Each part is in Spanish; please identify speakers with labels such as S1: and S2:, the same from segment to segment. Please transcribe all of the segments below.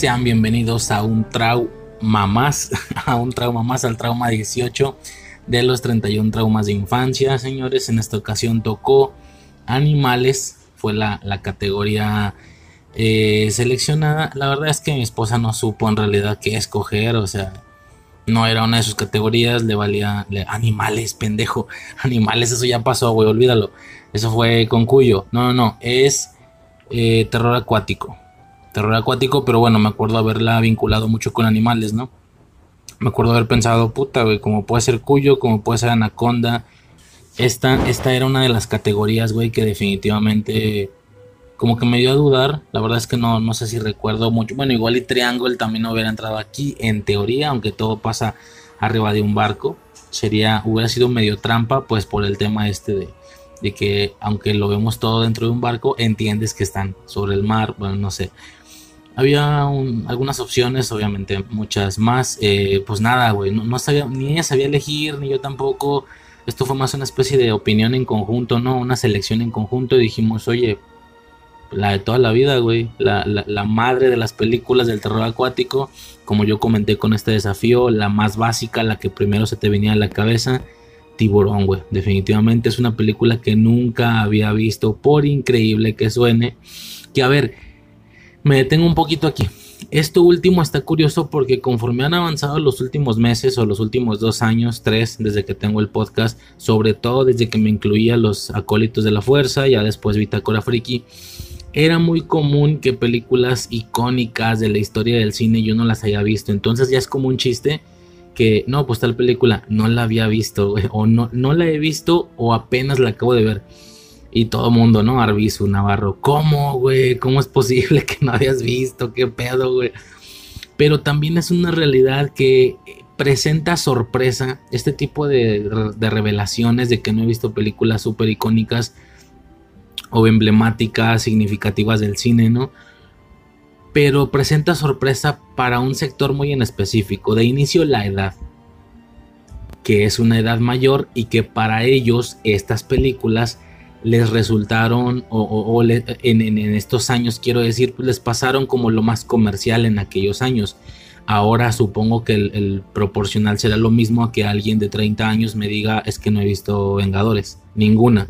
S1: Sean bienvenidos a un trauma más, a un trauma más, al trauma 18 de los 31 traumas de infancia, señores. En esta ocasión tocó animales, fue la, categoría eh, seleccionada. La verdad es que mi esposa no supo en realidad qué escoger, o sea, no era una de sus categorías, le valía animales, pendejo, animales, eso ya pasó, güey, olvídalo. Eso fue con Cuyo. No, no, no, es eh, terror acuático. Terror acuático, pero bueno, me acuerdo haberla vinculado mucho con animales, ¿no? Me acuerdo haber pensado, puta, güey, como puede ser Cuyo, como puede ser Anaconda. Esta, esta era una de las categorías, güey, que definitivamente como que me dio a dudar. La verdad es que no, no sé si recuerdo mucho. Bueno, igual y Triangle también hubiera entrado aquí en teoría, aunque todo pasa arriba de un barco. Sería, hubiera sido medio trampa, pues por el tema este de, de que aunque lo vemos todo dentro de un barco, entiendes que están sobre el mar, bueno, no sé. Había algunas opciones, obviamente muchas más. Eh, pues nada, güey, no, sabía, ni ella sabía elegir, ni yo tampoco. Esto fue más una especie de opinión en conjunto, ¿no? Una selección en conjunto y dijimos, oye, la de toda la vida, güey. La, la, madre de las películas del terror acuático. Como yo comenté con este desafío, la más básica, la que primero se te venía a la cabeza. Tiburón, güey. Definitivamente es una película que nunca había visto, por increíble que suene. Que a ver, me detengo un poquito aquí. Esto último está curioso porque conforme han avanzado los últimos meses o los últimos dos años, tres, desde que tengo el podcast, sobre todo desde que me incluía los acólitos de la fuerza, ya después Bitácora Friki, era muy común que películas icónicas de la historia del cine yo no las haya visto. Entonces ya es como un chiste que, no, pues tal película no la había visto, o no, no la he visto, o apenas la acabo de ver. Y todo el mundo, ¿no? Arbizu, Navarro, ¿cómo, güey? ¿Cómo es posible que no hayas visto? ¿Qué pedo, güey? Pero también es una realidad que presenta sorpresa este tipo de, de revelaciones de que no he visto películas súper icónicas o emblemáticas, significativas del cine, ¿no? Pero presenta sorpresa para un sector muy en específico. De inicio la edad, que es una edad mayor y que para ellos estas películas les resultaron, o, en, estos años quiero decir, pues les pasaron como lo más comercial en aquellos años. Ahora supongo que el, proporcional será lo mismo a que alguien de 30 años me diga es que no he visto Vengadores, ninguna.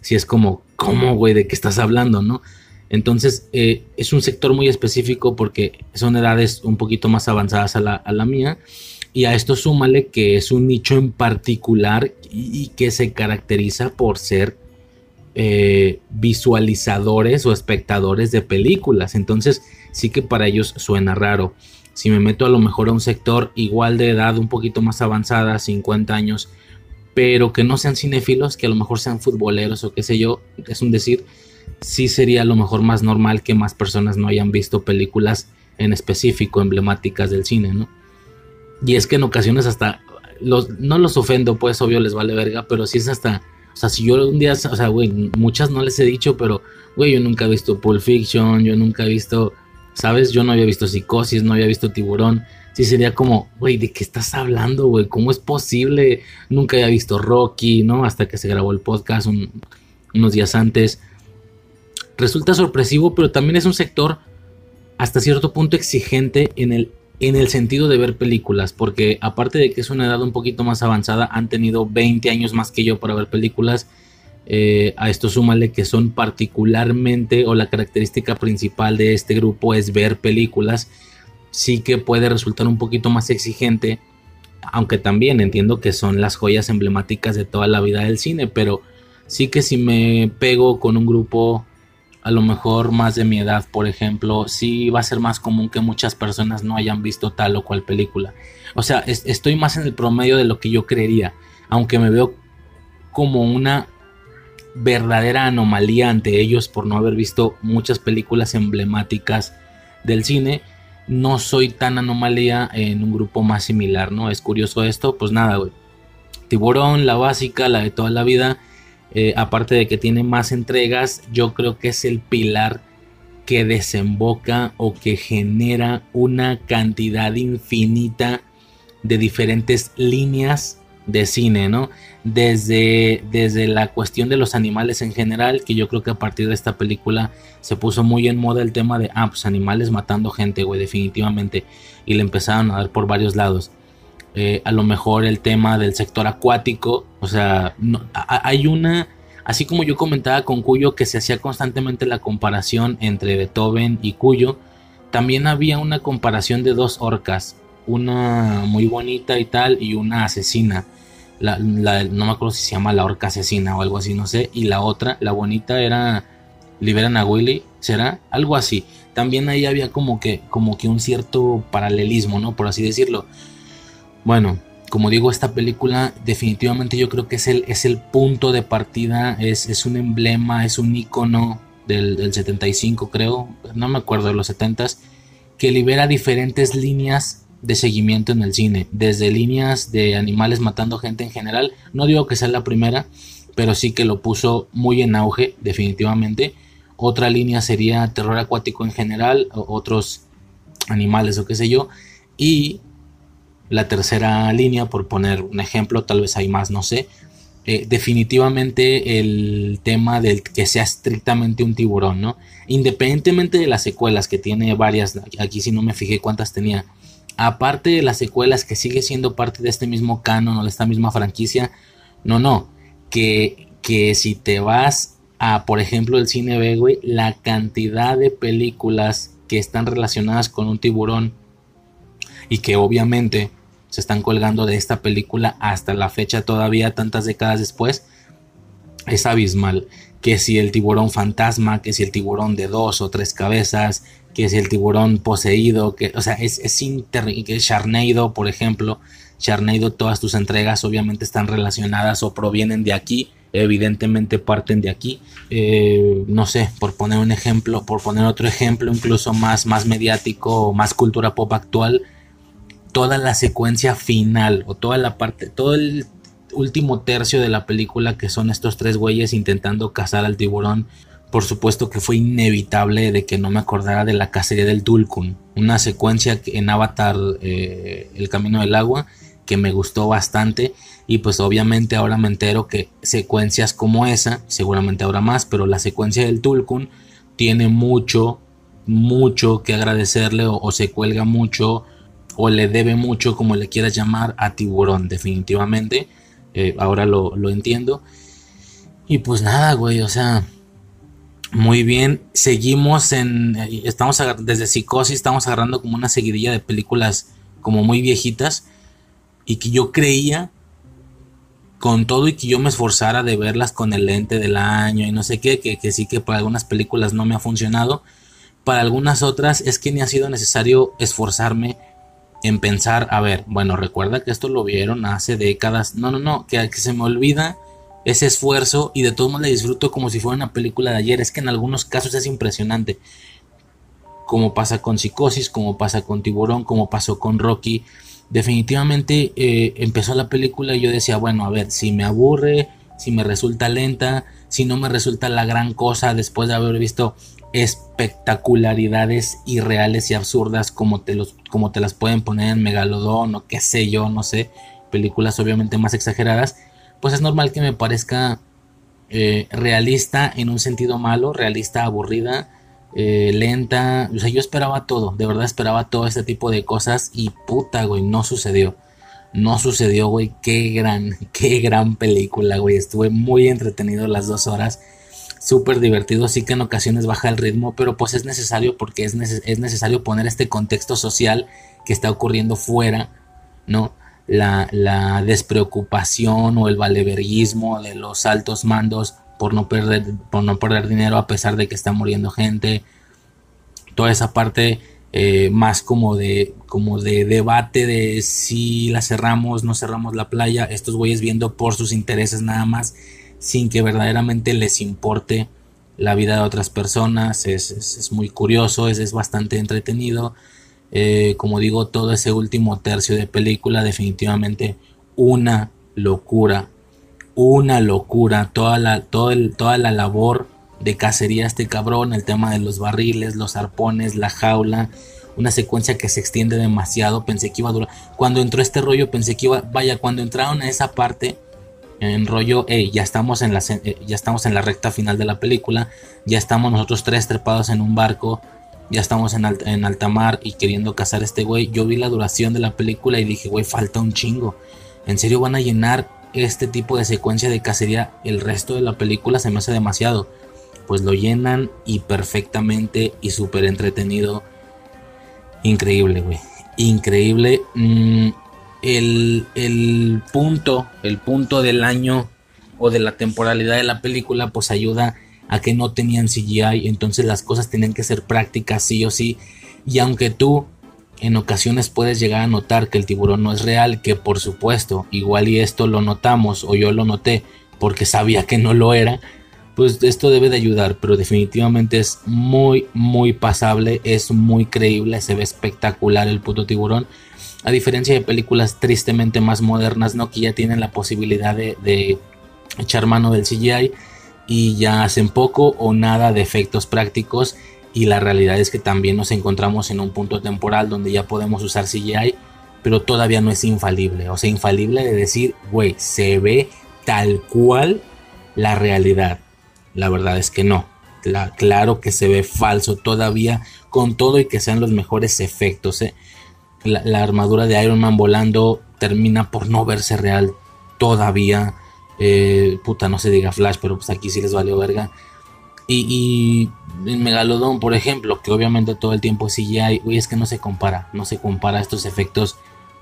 S1: Si es como, ¿cómo, güey? ¿De qué estás hablando, no? Entonces, eh, es un sector muy específico porque son edades un poquito más avanzadas a la, mía. Y a esto súmale que es un nicho en particular y, que se caracteriza por ser eh, visualizadores o espectadores de películas. Entonces, sí que para ellos suena raro. Si me meto a lo mejor a un sector igual de edad, un poquito más avanzada, 50 años, pero que no sean cinéfilos, que a lo mejor sean futboleros o qué sé yo, es un decir, sí sería a lo mejor más normal que más personas no hayan visto películas en específico emblemáticas del cine, ¿no? Y es que en ocasiones hasta, no los ofendo, pues obvio les vale verga, pero sí es hasta, o sea, si yo un día, o sea, güey, muchas no les he dicho, pero, güey, yo nunca he visto Pulp Fiction, yo nunca he visto, ¿sabes? Yo no había visto Psicosis, no había visto Tiburón sí sería como, güey, ¿de qué estás hablando, güey? ¿Cómo es posible? Nunca había visto Rocky, ¿no? Hasta que se grabó el podcast unos días antes. Resulta sorpresivo, pero también es un sector hasta cierto punto exigente en el, en el sentido de ver películas, porque aparte de que es una edad un poquito más avanzada, han tenido 20 años más que yo para ver películas. Eh, a esto súmale que son particularmente, o la característica principal de este grupo es ver películas sí que puede resultar un poquito más exigente, aunque también entiendo que son las joyas emblemáticas de toda la vida del cine, pero sí que si me pego con un grupo a lo mejor más de mi edad, por ejemplo, sí va a ser más común que muchas personas no hayan visto tal o cual película. O sea, estoy más en el promedio de lo que yo creería, aunque me veo como una verdadera anomalía ante ellos por no haber visto muchas películas emblemáticas del cine no soy tan anomalía en un grupo más similar, ¿no? Es curioso esto, pues nada, güey. Tiburón, la básica, la de toda la vida, eh, aparte de que tiene más entregas, yo creo que es el pilar que desemboca o que genera una cantidad infinita de diferentes líneas de cine, ¿no? Desde, desde la cuestión de los animales en general, que yo creo que a partir de esta película se puso muy en moda el tema de, ah, pues animales matando gente, güey, definitivamente. Y le empezaron a dar por varios lados. Eh, a lo mejor el tema del sector acuático, o sea, hay una, así como yo comentaba con Cuyo que se hacía constantemente la comparación entre Beethoven y Cuyo, también había una comparación de dos orcas, una muy bonita y tal y una asesina. La, no me acuerdo si se llama la orca asesina o algo así, no sé. Y la otra, la bonita era Liberan a Willy, ¿será? Algo así. También ahí había como que, como que un cierto paralelismo, ¿no? Por así decirlo. Bueno, como digo, esta película definitivamente yo creo que es el, es el punto de partida, es, es un emblema, es un icono del, del, 75 creo, no me acuerdo de los 70s, que libera diferentes líneas de seguimiento en el cine, desde líneas de animales matando gente en general, no digo que sea la primera, pero sí que lo puso muy en auge definitivamente. Otra línea sería terror acuático en general, otros animales o qué sé yo, y la tercera línea, por poner un ejemplo, tal vez hay más, no sé, eh, definitivamente el tema del que sea estrictamente un tiburón, ¿no? Independientemente de las secuelas que tiene varias, aquí si no me fijé cuántas tenía, aparte de las secuelas que sigue siendo parte de este mismo canon o de esta misma franquicia, no, no, que, que si te vas a, por ejemplo, el cine B, güey, la cantidad de películas que están relacionadas con un tiburón y que obviamente se están colgando de esta película hasta la fecha todavía tantas décadas después es abismal que si el tiburón fantasma, que si el tiburón de dos o tres cabezas, que es el tiburón poseído, que, o sea, es, es inter, que Sharnado, por ejemplo, Sharnado, todas tus entregas obviamente están relacionadas o provienen de aquí, evidentemente parten de aquí. Eh, no sé, por poner un ejemplo, por poner otro ejemplo, incluso más, más mediático, más cultura pop actual, toda la secuencia final o toda la parte, todo el último tercio de la película que son estos tres güeyes intentando cazar al tiburón por supuesto que fue inevitable de que no me acordara de la cacería del Tulkun, una secuencia en Avatar eh, El Camino del Agua que me gustó bastante y pues obviamente ahora me entero que secuencias como esa, seguramente habrá más, pero la secuencia del Tulkun tiene mucho, mucho que agradecerle o, se cuelga mucho o le debe mucho, como le quieras llamar, a Tiburón, definitivamente. Eh, ahora lo, lo entiendo. Y pues nada, güey, o sea, muy bien, seguimos en, estamos desde Psicosis, estamos agarrando como una seguidilla de películas como muy viejitas y que yo creía con todo y que yo me esforzara de verlas con el lente del año y no sé qué, que, que sí que para algunas películas no me ha funcionado, para algunas otras es que ni ha sido necesario esforzarme en pensar, a ver, bueno, recuerda que esto lo vieron hace décadas, no, no, no, que, que se me olvida ese esfuerzo y de todos modos la disfruto como si fuera una película de ayer. Es que en algunos casos es impresionante. Como pasa con Psicosis, como pasa con Tiburón, como pasó con Rocky. Definitivamente eh, empezó la película y yo decía, bueno, a ver, si me aburre, si me resulta lenta, si no me resulta la gran cosa después de haber visto espectacularidades irreales y absurdas como te, los, como te las pueden poner en Megalodón o qué sé yo, no sé, películas obviamente más exageradas pues es normal que me parezca eh, realista en un sentido malo, realista aburrida, eh, lenta. O sea, yo esperaba todo, de verdad esperaba todo este tipo de cosas y puta, güey, no sucedió. No sucedió, güey. Qué gran, qué gran película, güey. Estuve muy entretenido las dos horas. Súper divertido. Sí que en ocasiones baja el ritmo, pero pues es necesario porque es, es necesario poner este contexto social que está ocurriendo fuera, ¿no? la, despreocupación o el valeverguismo de los altos mandos por no perder, por no perder dinero a pesar de que está muriendo gente. Toda esa parte eh, más como de, como de debate de si la cerramos, no cerramos la playa. Estos güeyes viendo por sus intereses nada más sin que verdaderamente les importe la vida de otras personas. Es, muy curioso, es, es bastante entretenido. Eh, como digo, todo ese último tercio de película, definitivamente una locura. Una locura. Toda la, toda la labor de cacería este cabrón, el tema de los barriles, los arpones, la jaula. una secuencia que se extiende demasiado, pensé que iba a durar. Cuando entró este rollo pensé que iba, vaya, cuando entraron a esa parte en rollo, hey, ya estamos en la eh, ya estamos en la recta final de la película, ya estamos nosotros tres trepados en un barco, ya estamos en, en alta mar y queriendo cazar a este güey. Yo vi la duración de la película y dije, güey, falta un chingo. ¿En serio van a llenar este tipo de secuencia de cacería? El resto de la película se me hace demasiado. Pues lo llenan y perfectamente y súper entretenido. Increíble, güey. Increíble. Mm, el, el punto, el punto del año o de la temporalidad de la película, pues ayuda a que no tenían CGI, entonces las cosas tenían que ser prácticas sí o sí. Y aunque tú en ocasiones puedes llegar a notar que el tiburón no es real, que por supuesto, igual y esto lo notamos o yo lo noté porque sabía que no lo era, pues esto debe de ayudar, pero definitivamente es muy, muy pasable, es muy creíble, se ve espectacular el puto tiburón. A diferencia de películas tristemente más modernas, ¿no? Que ya tienen la posibilidad de, echar mano del CGI y ya hacen poco o nada de efectos prácticos y la realidad es que también nos encontramos en un punto temporal donde ya podemos usar CGI, pero todavía no es infalible. O sea, infalible de decir, güey, se ve tal cual la realidad. La verdad es que no. claro que se ve falso todavía con todo y que sean los mejores efectos. ¿eh? La, armadura de Iron Man volando termina por no verse real todavía. Eh, puta, no se diga Flash, pero pues aquí sí les valió verga. Y, y Megalodon, por ejemplo, que obviamente todo el tiempo es CGI, güey, es que no se compara, no se compara estos efectos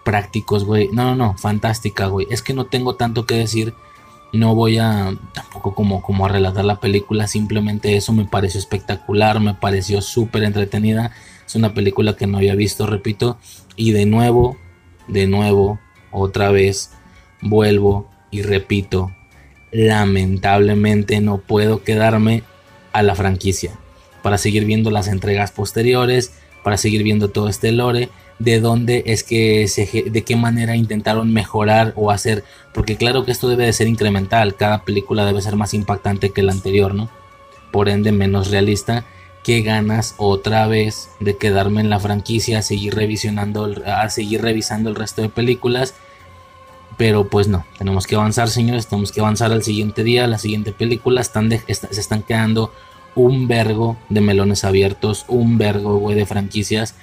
S1: prácticos, güey. No, no, no, fantástica, güey. Es que no tengo tanto que decir. No voy a tampoco como, como a relatar la película, simplemente eso me pareció espectacular, me pareció súper entretenida. Es una película que no había visto, repito. Y de nuevo, de nuevo, otra vez, vuelvo y repito, lamentablemente no puedo quedarme a la franquicia para seguir viendo las entregas posteriores, para seguir viendo todo este lore, de dónde es que se, de qué manera intentaron mejorar o hacer, porque claro que esto debe de ser incremental, cada película debe ser más impactante que la anterior, ¿no? Por ende menos realista. ¿Qué ganas otra vez de quedarme en la franquicia a seguir revisionando, a seguir revisando el resto de películas? Pero pues no, tenemos que avanzar, señores. Tenemos que avanzar al siguiente día, la siguiente película. Están se están quedando un vergo de melones abiertos, un vergo, de franquicias.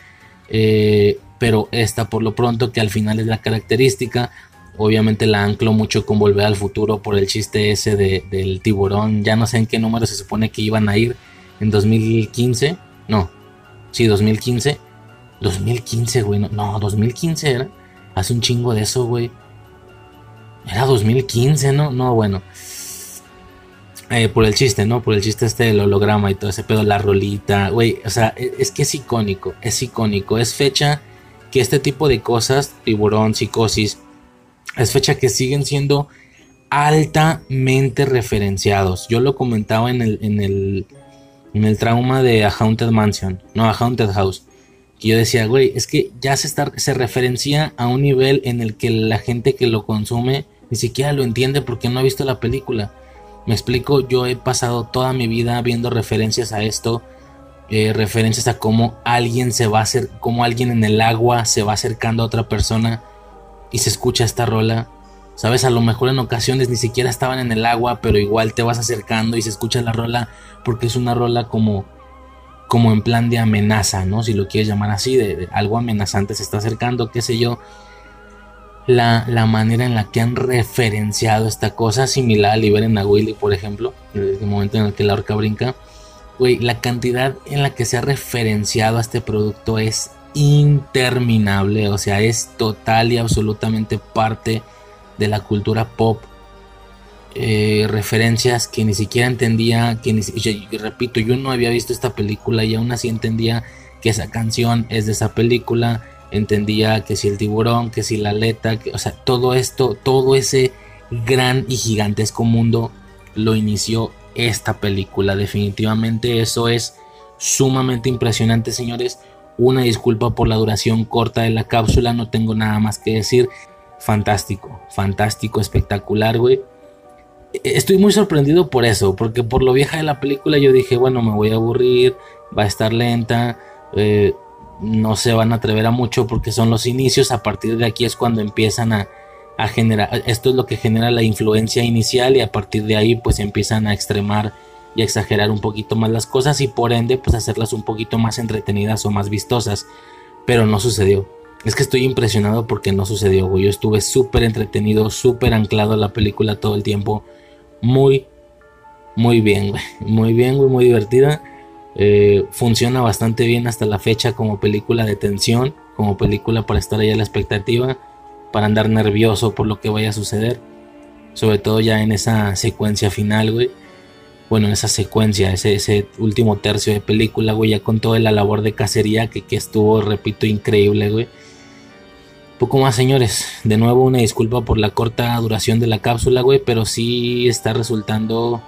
S1: Eh, pero esta, por lo pronto, que al final es la característica. Obviamente la anclo mucho con Volver al Futuro por el chiste ese del tiburón. Ya no sé en qué número se supone que iban a ir. En 2015. No. Sí, 2015. 2015, güey. No, no 2015 era. Hace un chingo de eso, güey. Era 2015, ¿no? No, bueno. Eh, por el chiste, ¿no? Por el chiste este del holograma y todo ese pedo, la rolita, güey, o sea, e, es, que es icónico, es icónico, es fecha que este tipo de cosas, tiburón, psicosis, es fecha que siguen siendo altamente referenciados. Yo lo comentaba en el, en el, en el trauma de A Haunted Mansion, no, A Haunted House. Que yo decía, güey, es que ya se, está, se referencia a un nivel en el que la gente que lo consume ni siquiera lo entiende porque no ha visto la película. Me explico, yo he pasado toda mi vida viendo referencias a esto, eh, referencias a cómo alguien se va a hacer, cómo alguien en el agua se va acercando a otra persona y se escucha esta rola. Sabes, a lo mejor en ocasiones ni siquiera estaban en el agua, pero igual te vas acercando y se escucha la rola porque es una rola como como en plan de amenaza, ¿no? Si lo quieres llamar así, de algo amenazante se está acercando, qué sé yo la, manera en la que han referenciado esta cosa, similar a Liberen a Willy, por ejemplo, en el momento en el que la orca brinca. Güey, la cantidad en la que se ha referenciado a este producto es interminable, o sea, es total y absolutamente parte de la cultura pop. Eh, referencias que ni siquiera entendía, que ni, repito, yo no había visto esta película y aún así entendía que esa canción es de esa película entendía que si el tiburón, que si la aleta, que, o sea, todo esto, todo ese gran y gigantesco mundo lo inició esta película. Definitivamente eso es sumamente impresionante, señores. Una disculpa por la duración corta de la cápsula, no tengo nada más que decir. Fantástico, fantástico, espectacular, güey. Estoy muy sorprendido por eso, porque por lo vieja de la película yo dije, bueno, me voy a aburrir, va a estar lenta. Eh, no se van a atrever a mucho porque son los inicios. A partir de aquí es cuando empiezan a, generar, esto es lo que genera la influencia inicial y a partir de ahí pues empiezan a extremar y exagerar un poquito más las cosas y por ende pues hacerlas un poquito más entretenidas o más vistosas. Pero no sucedió. Es que estoy impresionado porque no sucedió, güey. Yo estuve súper entretenido, súper anclado a la película todo el tiempo. Muy, muy bien, güey. Muy bien, güey, muy divertida. Eh, funciona bastante bien hasta la fecha como película de tensión, como película para estar ahí a la expectativa, para andar nervioso por lo que vaya a suceder. Sobre todo ya en esa secuencia final, güey. Bueno, en esa secuencia, ese, ese último tercio de película, güey, ya con toda la labor de cacería que, que estuvo, repito, increíble, güey. Poco más, señores. De nuevo, una disculpa por la corta duración de la cápsula, güey, pero sí está resultando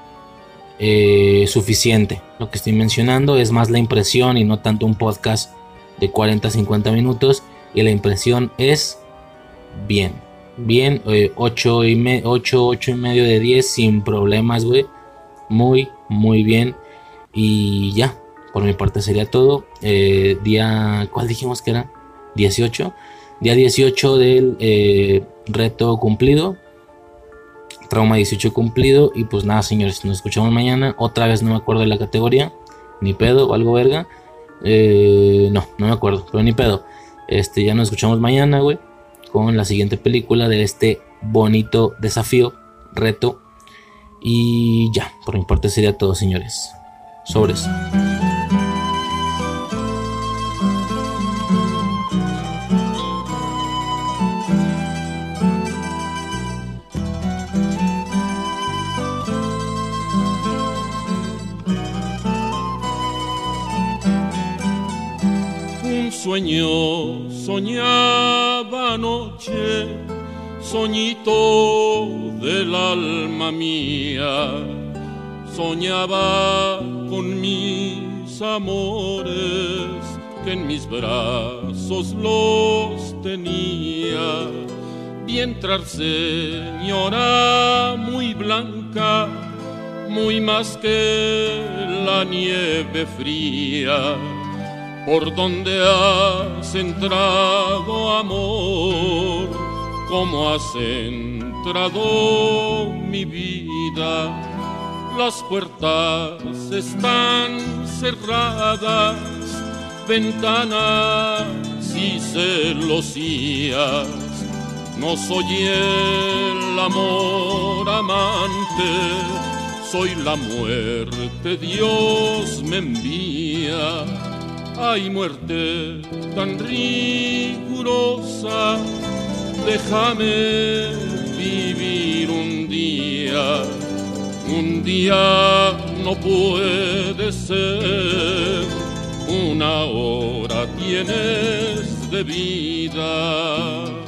S1: eh, suficiente. Lo que estoy mencionando es más la impresión y no tanto un podcast de 40-50 minutos. Y la impresión es bien. Bien, 8, eh, y 8, 8 y medio de 10 sin problemas, güey. Muy, muy bien. Y ya, por mi parte sería todo. Eh, día, ¿cuál dijimos que era? 18. Día 18 del eh, reto cumplido. Trauma 18 cumplido. Y pues nada, señores, nos escuchamos mañana. Otra vez no me acuerdo de la categoría. Ni pedo o algo verga. Eh, no, no me acuerdo, pero ni pedo. Este, ya nos escuchamos mañana, güey. Con la siguiente película de este bonito desafío, reto. Y ya, por mi parte sería todo, señores. Sobres.
S2: Soñaba anoche, soñito del alma mía, soñaba con mis amores que en mis brazos los tenía. Vi entrar señora muy blanca, muy más que la nieve fría por donde has entrado amor, como has entrado mi vida. Las puertas están cerradas, ventanas y celosías. No soy el amor amante, soy la muerte, Dios me envía Ay, muerte tan rigurosa, déjame vivir un día. Un día no puede ser, una hora tienes de vida.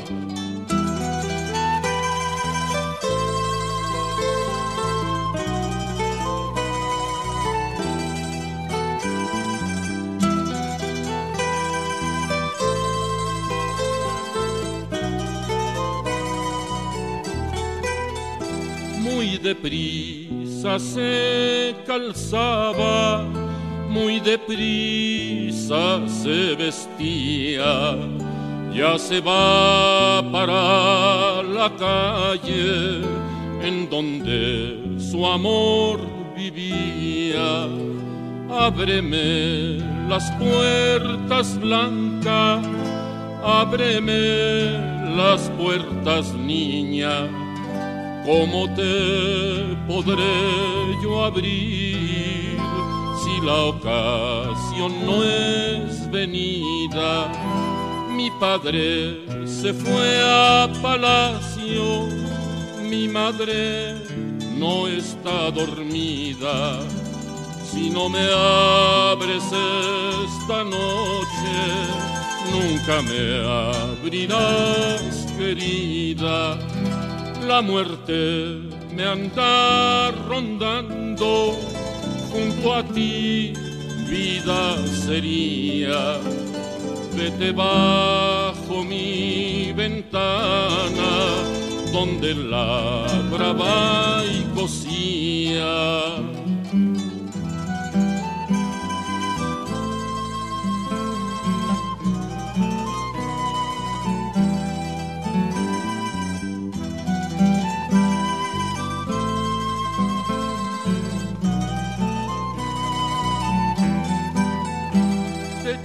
S2: Deprisa se calzaba, muy deprisa se vestía, ya se va para la calle en donde su amor vivía. Ábreme las puertas blancas, ábreme las puertas niña ¿Cómo te podré yo abrir si la ocasión no es venida? Mi padre se fue a palacio, mi madre no está dormida. Si no me abres esta noche, nunca me abrirás, querida la muerte me anda rondando, junto a ti vida sería. Vete bajo mi ventana, donde labraba y cosía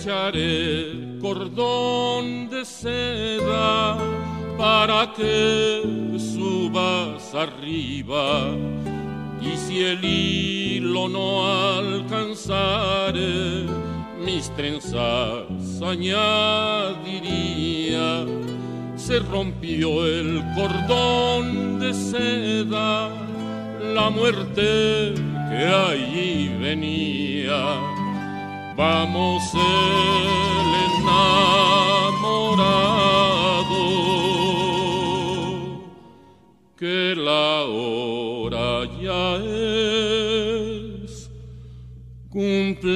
S2: echaré cordón de seda para que subas arriba. Y si el hilo no alcanzare, mis trenzas añadiría. Se rompió el cordón de seda, la muerte que allí venía. Vamos el enamorado, que la hora ya es cumplida.